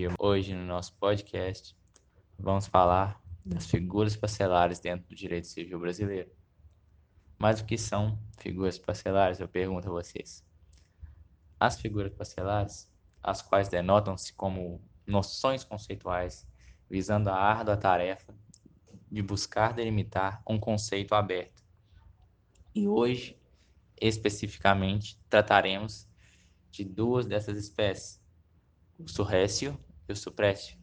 dia. Hoje, no nosso podcast, vamos falar das figuras parcelares dentro do direito civil brasileiro. Mas o que são figuras parcelares? Eu pergunto a vocês. As figuras parcelares, as quais denotam-se como noções conceituais visando a árdua tarefa de buscar delimitar um conceito aberto. E hoje, especificamente, trataremos de duas dessas espécies, o surrécio o suprécio.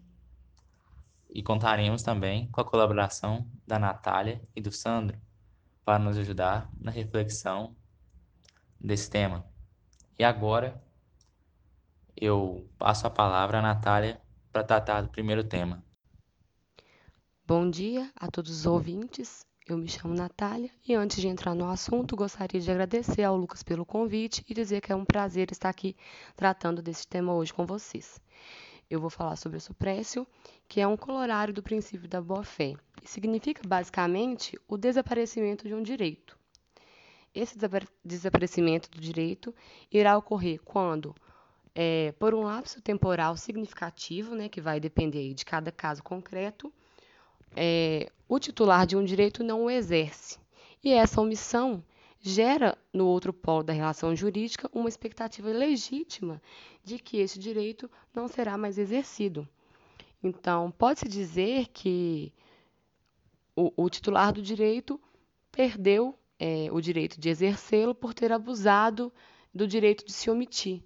E contaremos também com a colaboração da Natália e do Sandro para nos ajudar na reflexão desse tema. E agora eu passo a palavra à Natália para tratar do primeiro tema. Bom dia a todos os ouvintes. Eu me chamo Natália e antes de entrar no assunto, gostaria de agradecer ao Lucas pelo convite e dizer que é um prazer estar aqui tratando desse tema hoje com vocês. Eu vou falar sobre o suprécio, que é um colorário do princípio da boa-fé significa basicamente o desaparecimento de um direito. Esse desaparecimento do direito irá ocorrer quando, é, por um lapso temporal significativo, né, que vai depender de cada caso concreto, é, o titular de um direito não o exerce. E essa omissão gera no outro polo da relação jurídica uma expectativa legítima de que esse direito não será mais exercido. Então, pode-se dizer que o, o, titular do direito perdeu é, o direito de exercê-lo por ter abusado do direito de se omitir.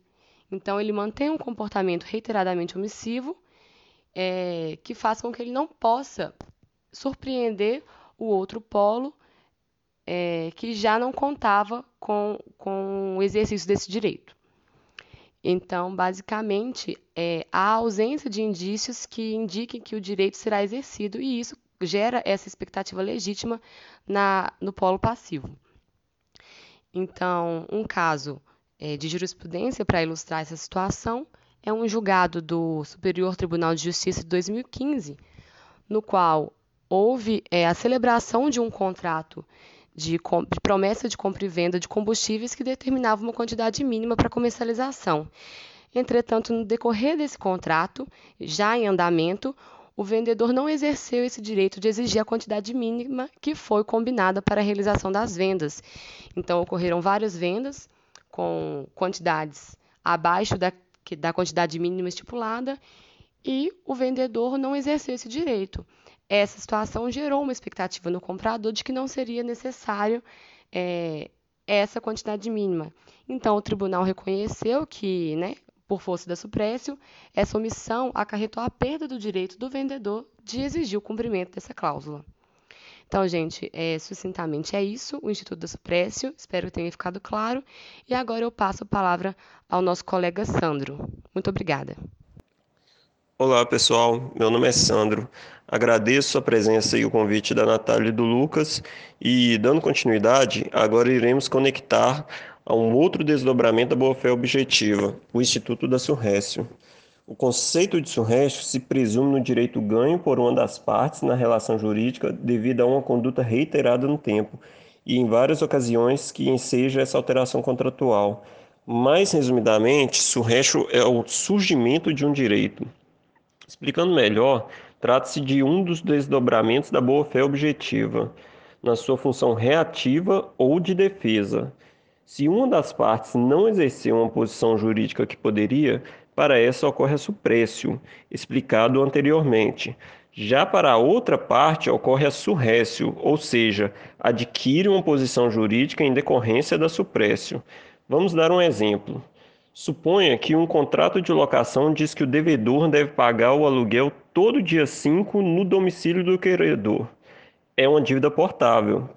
Então, ele mantém um comportamento reiteradamente omissivo é, que faz com que ele não possa surpreender o outro polo é, que já não contava com, com o exercício desse direito. Então, basicamente, é, há ausência de indícios que indiquem que o direito será exercido e isso gera essa expectativa legítima na, no polo passivo. Então, um caso é, de jurisprudência para ilustrar essa situação é um julgado do Superior Tribunal de Justiça de 2015, no qual houve é, a celebração de um contrato de, de, promessa de compra e venda de combustíveis que determinava uma quantidade mínima para comercialização. Entretanto, no decorrer desse contrato, já em andamento, o vendedor não exerceu esse direito de exigir a quantidade mínima que foi combinada para a realização das vendas. Então, ocorreram várias vendas com quantidades abaixo da, da quantidade mínima estipulada e o vendedor não exerceu esse direito. Essa situação gerou uma expectativa no comprador de que não seria necessário é, essa quantidade mínima. Então, o tribunal reconheceu que, né, por força da suprécio, essa omissão acarretou a perda do direito do vendedor de exigir o cumprimento dessa cláusula. Então, gente, é, sucintamente é isso, o Instituto da Suprécio, espero que tenha ficado claro. E agora eu passo a palavra ao nosso colega Sandro. Muito obrigada. Olá, pessoal. Meu nome é Sandro. Agradeço a presença e o convite da Natália e do Lucas. E, dando continuidade, agora iremos conectar a um outro desdobramento da boa-fé objetiva, o Instituto da Surrécio. O conceito de surrécio se presume no direito ganho por uma das partes na relação jurídica devido a uma conduta reiterada no tempo e em várias ocasiões que enseja essa alteração contratual. Mais resumidamente, surrécio é o surgimento de um direito. Explicando melhor, trata-se de um dos desdobramentos da boa-fé objetiva, na sua função reativa ou de defesa. Se uma das partes não exercer uma posição jurídica que poderia, para essa ocorre a suprécio, explicado anteriormente. Já para a outra parte ocorre a surrécio, ou seja, adquire uma posição jurídica em decorrência da suprécio. Vamos dar um exemplo. Suponha que um contrato de locação diz que o devedor deve pagar o aluguel todo dia 5 no domicílio do credor. É uma dívida portável.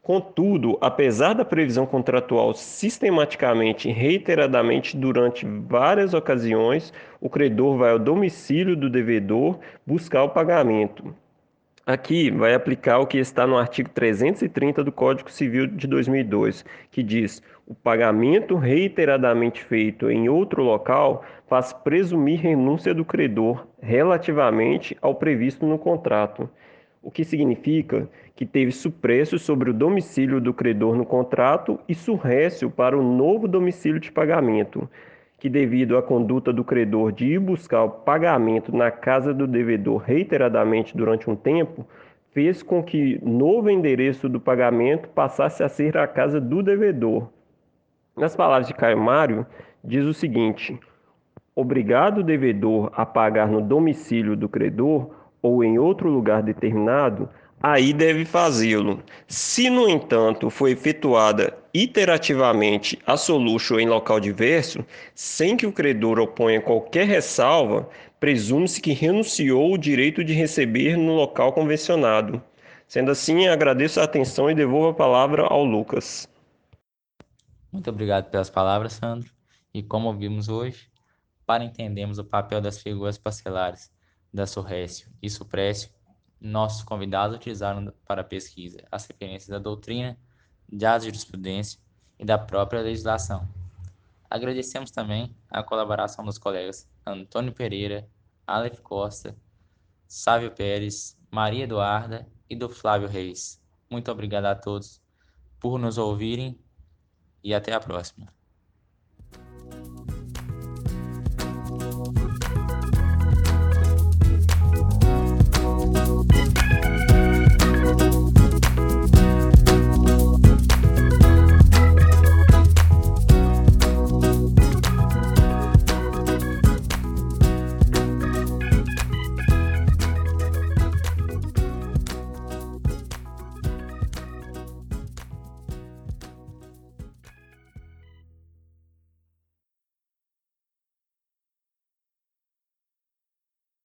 Contudo, apesar da previsão contratual sistematicamente e reiteradamente durante várias ocasiões, o credor vai ao domicílio do devedor buscar o pagamento. Aqui vai aplicar o que está no artigo 330 do Código Civil de 2002, que diz: o pagamento reiteradamente feito em outro local faz presumir renúncia do credor relativamente ao previsto no contrato, o que significa que teve supresso sobre o domicílio do credor no contrato e surrécio para o novo domicílio de pagamento. Que, devido à conduta do credor de ir buscar o pagamento na casa do devedor reiteradamente durante um tempo, fez com que novo endereço do pagamento passasse a ser a casa do devedor. Nas palavras de Caio Mário, diz o seguinte: obrigado o devedor a pagar no domicílio do credor ou em outro lugar determinado, aí deve fazê-lo. Se, no entanto, for efetuada iterativamente a solution em local diverso, sem que o credor oponha qualquer ressalva, presume-se que renunciou o direito de receber no local convencionado. Sendo assim, agradeço a atenção e devolvo a palavra ao Lucas. Muito obrigado pelas palavras, Sandro. E como ouvimos hoje, para entendermos o papel das figuras parcelares da Surrécio e Suprécio, nossos convidados utilizaram para a pesquisa as referências da doutrina, da jurisprudência e da própria legislação. Agradecemos também a colaboração dos colegas Antônio Pereira, Aleph Costa, Sávio Pérez, Maria Eduarda e do Flávio Reis. Muito obrigado a todos por nos ouvirem e até a próxima.